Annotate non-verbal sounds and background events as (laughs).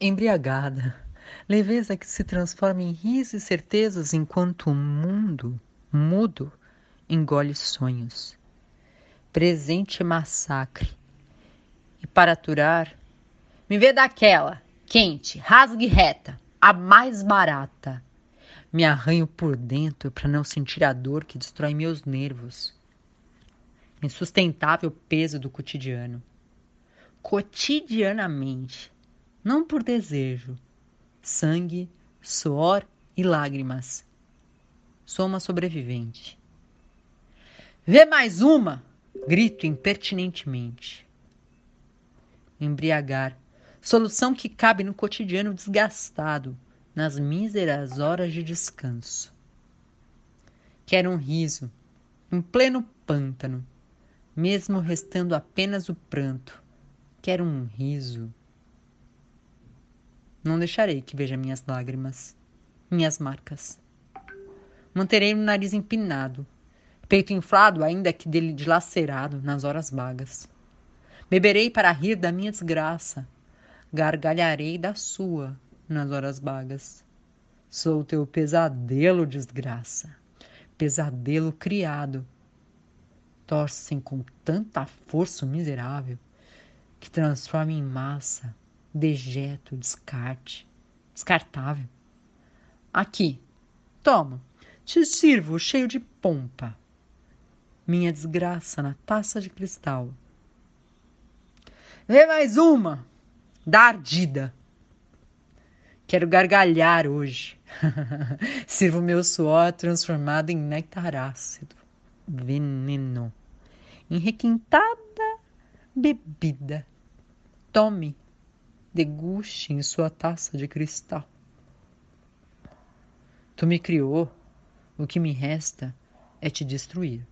Embriagada, leveza que se transforma em riso e certezas enquanto o mundo, mudo, engole sonhos. Presente massacre. E para aturar, me vê daquela, quente, rasgue reta, a mais barata. Me arranho por dentro para não sentir a dor que destrói meus nervos. Insustentável peso do cotidiano. Cotidianamente não por desejo, sangue, suor e lágrimas. Sou uma sobrevivente. Vê mais uma! Grito impertinentemente. Embriagar. Solução que cabe no cotidiano desgastado, nas míseras horas de descanso. Quero um riso, em pleno pântano, mesmo restando apenas o pranto. Quero um riso. Não deixarei que veja minhas lágrimas, minhas marcas. Manterei o nariz empinado, peito inflado, ainda que dele dilacerado nas horas vagas. Beberei para rir da minha desgraça, gargalharei da sua nas horas vagas. Sou teu pesadelo, desgraça, pesadelo criado. Torcem com tanta força o miserável que transforma em massa dejeto, descarte, descartável. Aqui, toma, te sirvo cheio de pompa. Minha desgraça na taça de cristal. Vê mais uma, da ardida. Quero gargalhar hoje. (laughs) Sirvo meu suor transformado em néctar ácido, veneno, em requintada bebida. Tome deguste em sua taça de cristal. Tu me criou, o que me resta é te destruir.